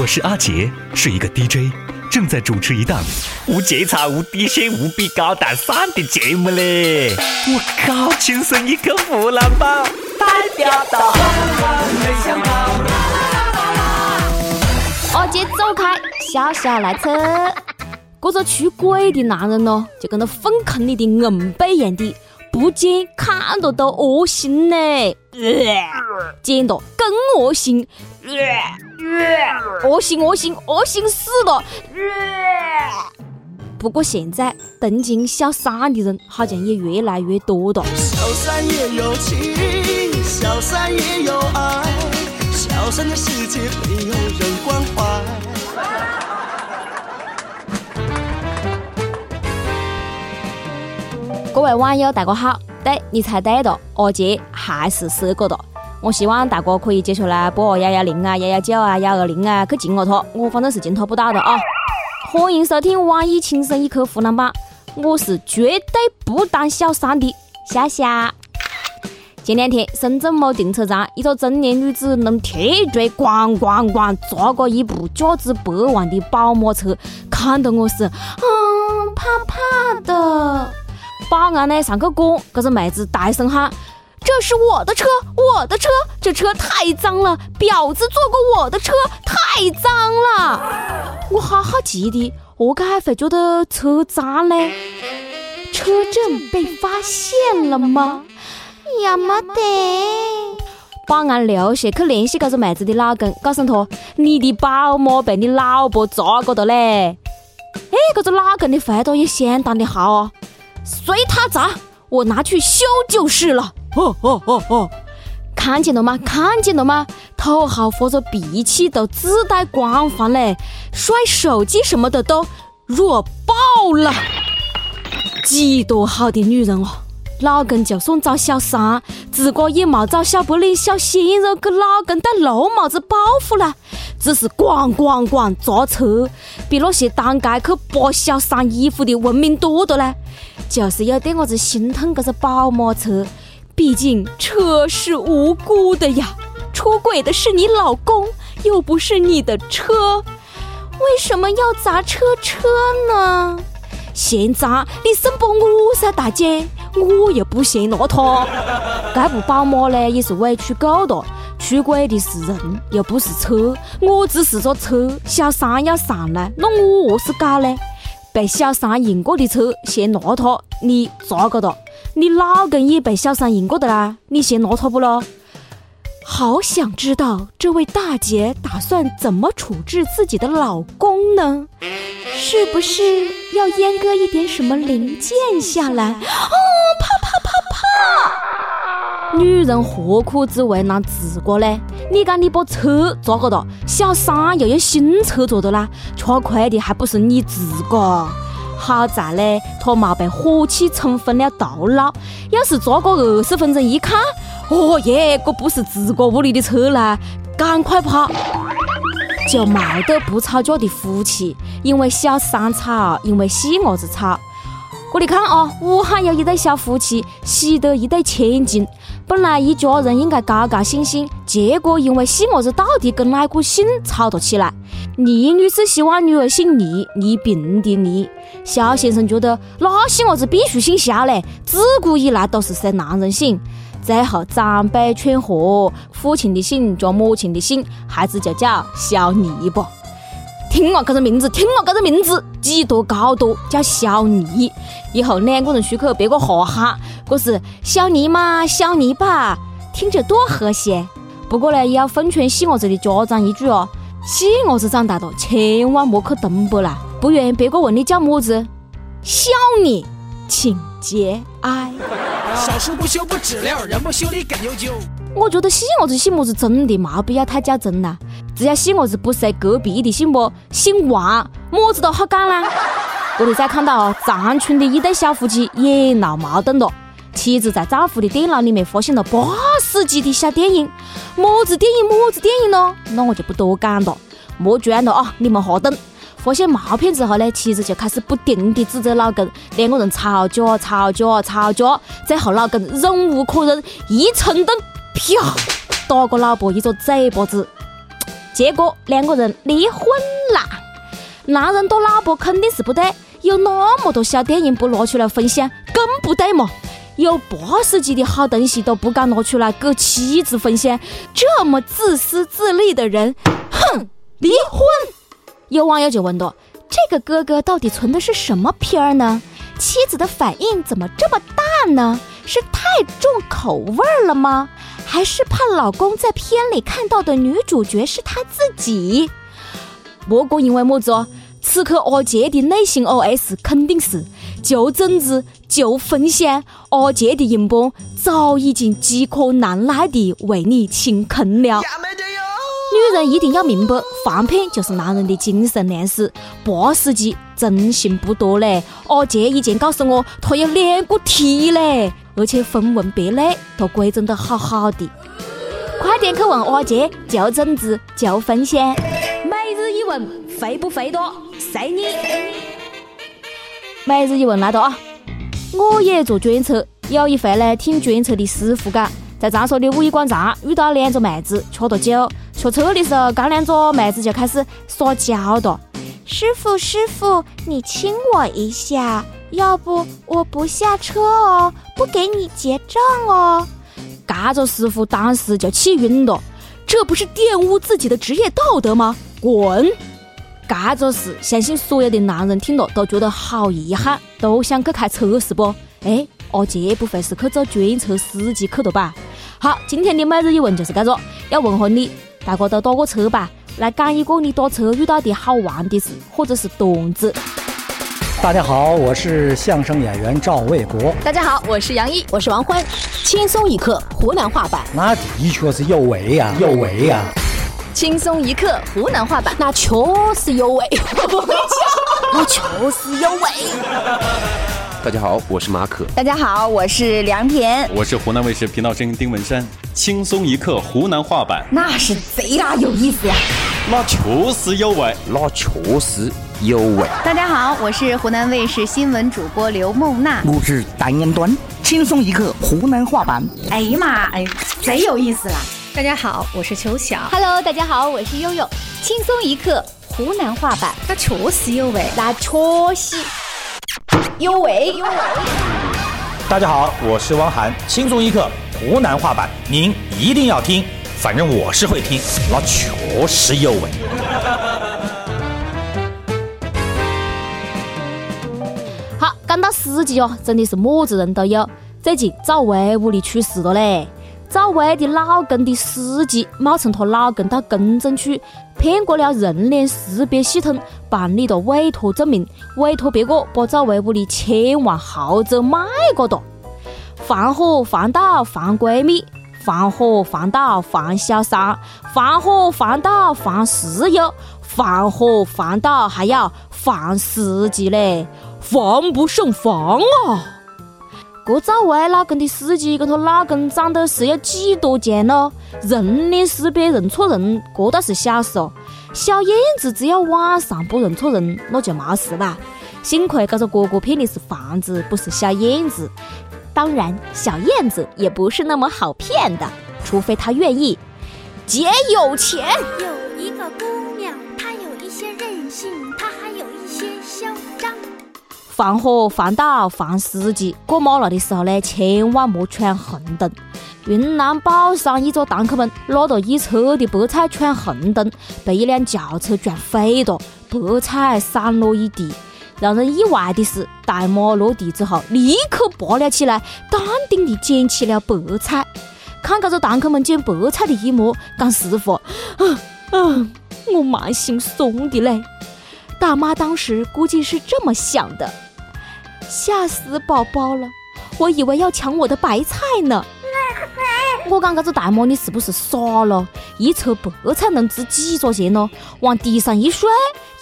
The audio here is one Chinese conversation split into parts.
我是阿杰，是一个 DJ，正在主持一档无节操、无底线、无比高大上的节目嘞！我靠，亲生一个湖南宝，代表到。阿杰走开，小小来车。这个出轨的男人呢，就跟那粪坑里的硬币一样的，不见看着都恶心嘞，见到更恶心，恶心恶心恶心死了。不过现在登进小三的人好像也越来越多了。小三也有情，小三也有爱，小三的世界没有人关怀。各位网友，大家好！对你猜对了，阿杰还是四个的。我希望大家可以接下来拨幺幺零啊、幺幺九啊、幺二零啊去敬我他，我反正是敬他不到的啊！欢迎收听网易轻松一刻湖南版，我是绝对不当小三的夏夏。前两天，深圳某停车场，一个中年女子用铁锤咣咣咣砸过一部价值百万的宝马车，看得我是嗯怕怕的。保安呢上去管，这个妹子大声喊：“这是我的车，我的车，这车太脏了，婊子坐过我的车，太脏了。”我好好奇的，何解会觉得车脏呢？车证被发现了吗？也没得。保安留下去联系这个妹子的老公，告诉他：“你的宝马被你老婆砸过的嘞。”哎，这个老公的回答也相当的好哦。随他砸，我拿去修就是了。哦哦哦哦，看见了吗？看见了吗？土豪或者脾气都自带光环嘞，摔手机什么的都弱爆了。几多好的女人哦！老公就算找小三，自个也没找小白脸、小鲜肉给老公戴绿帽子报复了，只是咣咣咣砸车，比那些当街去扒小三衣服的文明多的嘞。就是有点我子心疼这个宝马车，毕竟车是无辜的呀，出轨的是你老公，又不是你的车，为什么要砸车车呢？现砸你审驳我噻，大姐，我又不嫌邋遢。这部宝马呢也是委屈够了，出轨的是人，又不是车，我只是个车，小三要上来，那我何是搞呢？被小三赢过的车嫌邋遢，你咋个的？你老公也被小三赢过的啦，你嫌邋遢不咯？好想知道这位大姐打算怎么处置自己的老公呢？是不是要阉割一点什么零件下来？哦，怕怕怕怕！女人何苦只为难自个呢？你讲你把车砸个了，小三又有新车坐的啦，吃亏的还不是你自个？好在嘞，他没被火气冲昏了头脑。要是砸个二十分钟一看，哦耶，这不是自个屋里的车啦，赶快跑！就没得不吵架的夫妻，因为小三吵，因为细伢子吵。这里看啊，武汉有一对小夫妻，喜得一对千金。本来一家人应该高高兴兴，结果因为细伢子到底跟哪个姓吵了起来。倪女士希望女儿姓倪，倪萍的倪。肖先生觉得那细伢子必须姓肖嘞，自古以来都是随男人姓。最后长辈劝和，父亲的姓加母亲的姓，孩子就叫肖倪吧。听我这个名字，听我这个名字，几多高多，叫小尼。以后两个人出去，别个哈哈。这是小尼嘛，小尼吧，听着多和谐。不过呢，也要奉劝细伢子的家长一句哦：细伢子长大了，千万莫去东北啦，不然别个问你叫么子，小妮，请节哀。小树不修不知了，人不修理更悠久。我觉得细伢子姓么子真的没必要太较真了，只要细伢子不随隔壁的姓不，姓王，么子都好干啦。这里再看到哦，长春的一对小夫妻也闹矛盾了。妻子在丈夫的电脑里面发现了八十集的小电影，么子电影么子电影咯？那我就不多讲了，莫装了啊！你们哈等。发现毛片之后呢，妻子就开始不停的指责老公，两个人吵架吵架吵架，最后老公忍无可忍，一冲动，啪，打过老婆一个嘴巴子。结果两个人离婚啦。男人对老婆肯定是不对，有那么多小电影不拿出来分享，更不对嘛。有八十集的好东西都不敢拿出来给妻子分享，这么自私自利的人，哼！离婚。有网友就问道：“这个哥哥到底存的是什么片儿呢？妻子的反应怎么这么大呢？是太重口味了吗？还是怕老公在片里看到的女主角是他自己？不过因为么子？此刻阿杰的内心 OS 肯定是：就政治，就分享。阿杰的硬邦早已经饥渴难耐地为你清空了。女人一定要明白，放片就是男人的精神粮食。八十集真心不多嘞。阿杰以前告诉我，他有两个 T 嘞，而且分文别类都规整得好好的。快点去问阿杰，就整治，就分享。每日一问，肥不肥多？随你。每日一问来了啊！我也坐专车，有一回呢，听专车的师傅讲，在长沙的五一广场遇到两个妹子，喝着酒。学车的时候，刚两个妹子就开始撒娇的。师傅，师傅，你亲我一下，要不我不下车哦，不给你结账哦。嘎着师傅当时就气晕了，这不是玷污自己的职业道德吗？滚！嘎着事，相信所有的男人听了都觉得好遗憾，都想去开车是不？哎，阿杰不会是去做专车司机去的吧？好，今天的每日一问就是这个，要问候你。大家都打过车吧？来讲一个你打车遇到的好玩的事，或者是段子。大家好，我是相声演员赵卫国。大家好，我是杨毅，我是王欢。轻松一刻湖南话版，那的确是有味呀，有味呀。轻松一刻湖南话版，那确实有味。那确实有味。大家好，我是马可。大家好，我是梁田。我是湖南卫视频道声音丁文山。轻松一刻湖南话版，那是贼拉有意思呀！那确实有味，那确实有味。大家好，我是湖南卫视新闻主播刘梦娜。我是单言端。轻松一刻湖南话版。哎呀妈，哎，贼有意思啦！大家好，我是邱晓。Hello，大家好，我是悠悠。轻松一刻湖南话版，那确实有味，那确实。有味有味。大家好，我是汪涵，轻松一刻湖南话版，您一定要听，反正我是会听，那确实有味。好，讲到司机哦，真的是么子人都有。最近赵薇屋里出事了嘞。赵薇的老公的司机冒充她老公到公证处骗过了人脸识别系统，办理了委托证明，委托别个把赵薇屋里千万豪宅卖过哒。防火防盗防闺蜜，防火防盗防小三，防火防盗防室友，防火防盗还要防司机嘞，防不胜防啊！这赵薇老公的司机跟她老公长得是有几多像咯？人脸识别认错人，这倒是小事哦。小燕子只要晚上不认错人，那就没事吧。幸亏这个哥哥骗的是房子，不是小燕子。当然，小燕子也不是那么好骗的，除非她愿意姐有钱。有一个姑娘，她有一些任性，她还有一些嚣张。防火防盗、防司机，过马路的时候呢，千万莫闯红灯。云南保山一个堂客们拉着一车的白菜闯红灯，被一辆轿车撞飞了，白菜散落一地。让人意外的是，大妈落地之后立刻爬了起来，淡定地捡起了白菜。看这个档口们捡白菜的一幕，讲师傅，啊 啊，我蛮心酸的嘞。大妈当时估计是这么想的。吓死宝宝了！我以为要抢我的白菜呢。我讲这只大妈，你是不是傻了？一车白菜能值几个钱呢？往地上一摔，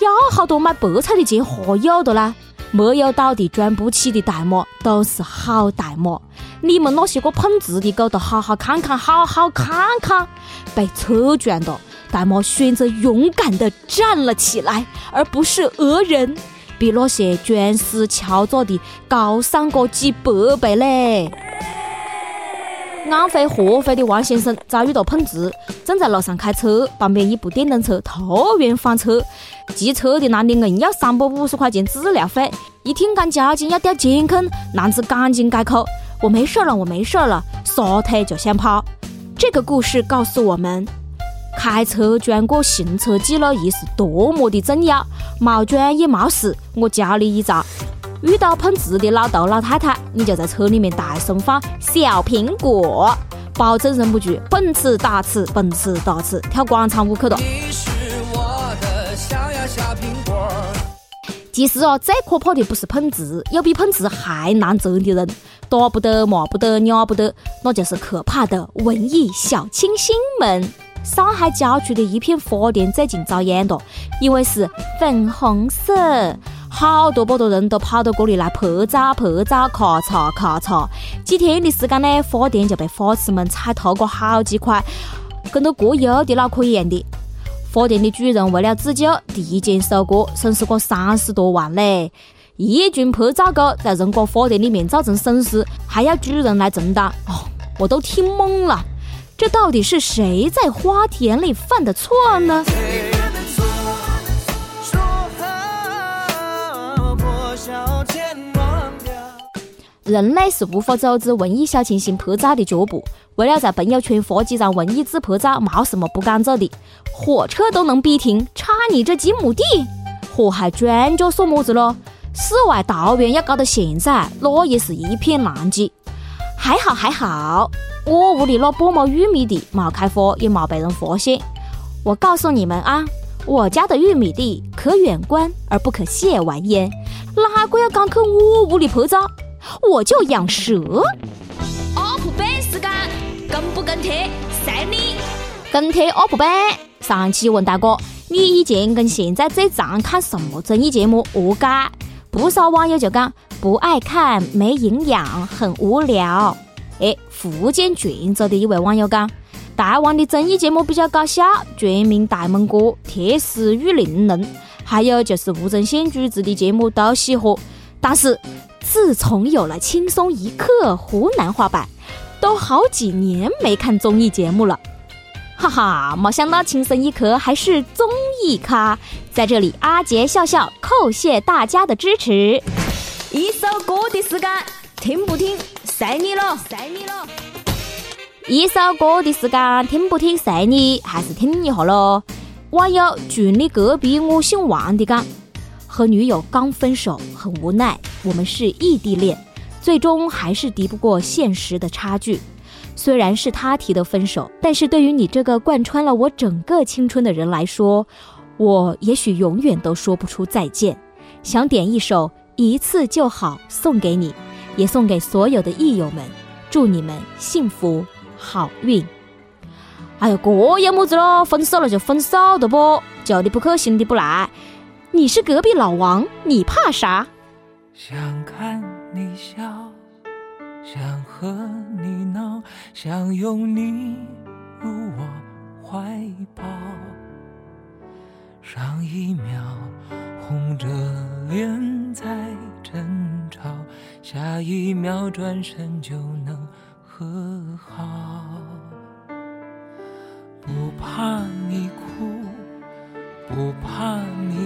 要好多买白菜的钱还有的啦。没有倒地装不起的大妈都是好大妈。你们那些个碰瓷的狗都好好看看，好好看看。被车撞的大妈选择勇敢的站了起来，而不是讹人。比那些装死敲诈的高上个几百倍嘞！安徽合肥的王先生遭遇到碰瓷，正在路上开车，旁边一部电动车突然翻车，骑车的男的硬要三百五十块钱治疗费，一听讲交警要调监控，男子赶紧改口：“我没事了，我没事了。”撒腿就想跑。这个故事告诉我们，开车装过行车记录仪是多么的重要。没装也没事，我教你一招。遇到碰瓷的老头老太太，你就在车里面大声放小苹果，保证忍不住蹦次打次，蹦次打次，跳广场舞去了。其实哦，最可怕的不是碰瓷，有比碰瓷还难折的人，打不得、骂不得、咬不得，那就是可怕的文艺小清新们。上海郊区的一片花店最近遭殃了，因为是粉红色。好多好多人都跑到这里来拍照拍照，咔嚓咔嚓。几天的时间呢，花店就被花痴们踩踏过好几块，跟到过油的脑壳一样的。花店的主人为了自救，提前收割，损失过三十多万嘞。一群拍照狗在人家花店里面造成损失，还要主人来承担，哦，我都听懵了。这到底是谁在花田里犯的错呢？人类是无法阻止文艺小清新拍照的脚步。为了在朋友圈发几张文艺自拍照，没什么不敢做的。火车都能逼停，差你这几亩地？祸害专家算么子咯？世外桃源要搞到现在，那也是一片狼藉。还好还好，我屋里那半亩玉米地没开花，也没被人发现。我告诉你们啊，我家的玉米地可远观而不可亵玩焉。哪个要敢去我屋里拍照？我就养蛇。UP 版时间，跟不跟帖？随你。跟帖 UP 版。上期问大哥，你以前跟现在最常看什么综艺节目？何解？不少网友就讲不爱看，没营养，很无聊。哎，福建泉州的一位网友讲，台湾的综艺节目比较搞笑，《全民大闷锅》《铁丝玉玲珑》，还有就是吴宗宪主持的节目都喜欢，但是。自从有了轻松一刻湖南话版，都好几年没看综艺节目了，哈哈，没想到轻松一刻还是综艺咖，在这里阿杰笑笑叩谢大家的支持。一首歌的时间，听不听随你了，随你了。一首歌的时间，听不听随你，还是听一下喽。网友住你隔壁，我姓王的讲。和女友刚分手，很无奈。我们是异地恋，最终还是敌不过现实的差距。虽然是他提的分手，但是对于你这个贯穿了我整个青春的人来说，我也许永远都说不出再见。想点一首《一次就好》送给你，也送给所有的益友们，祝你们幸福好运。哎呀，这有么子咯？分手了就分手的不？旧的不去，新的不来。你是隔壁老王，你怕啥？想看你笑，想和你闹，想拥你入我怀抱。上一秒红着脸在争吵，下一秒转身就能和好。不怕你哭。不怕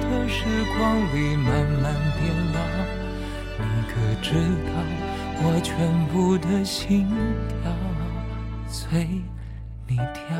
的时光里慢慢变老。你可知道我全部的心跳？随你跳。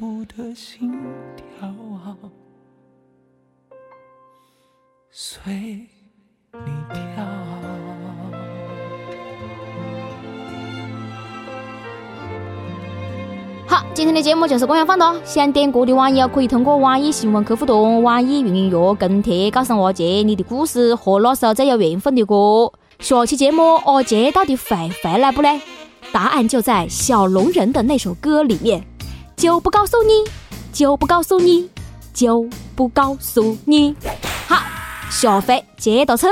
全部的心跳，随你跳。好，今天的节目就是这样放的。想点歌的网友可以通过网易新闻客户端、网易云音乐跟帖告诉阿杰你的故事和那首最有缘分的歌。下期节目阿杰到底会回来不嘞？答案就在小龙人的那首歌里面。就不告诉你，就不告诉你，就不告诉你。好，下回接着扯。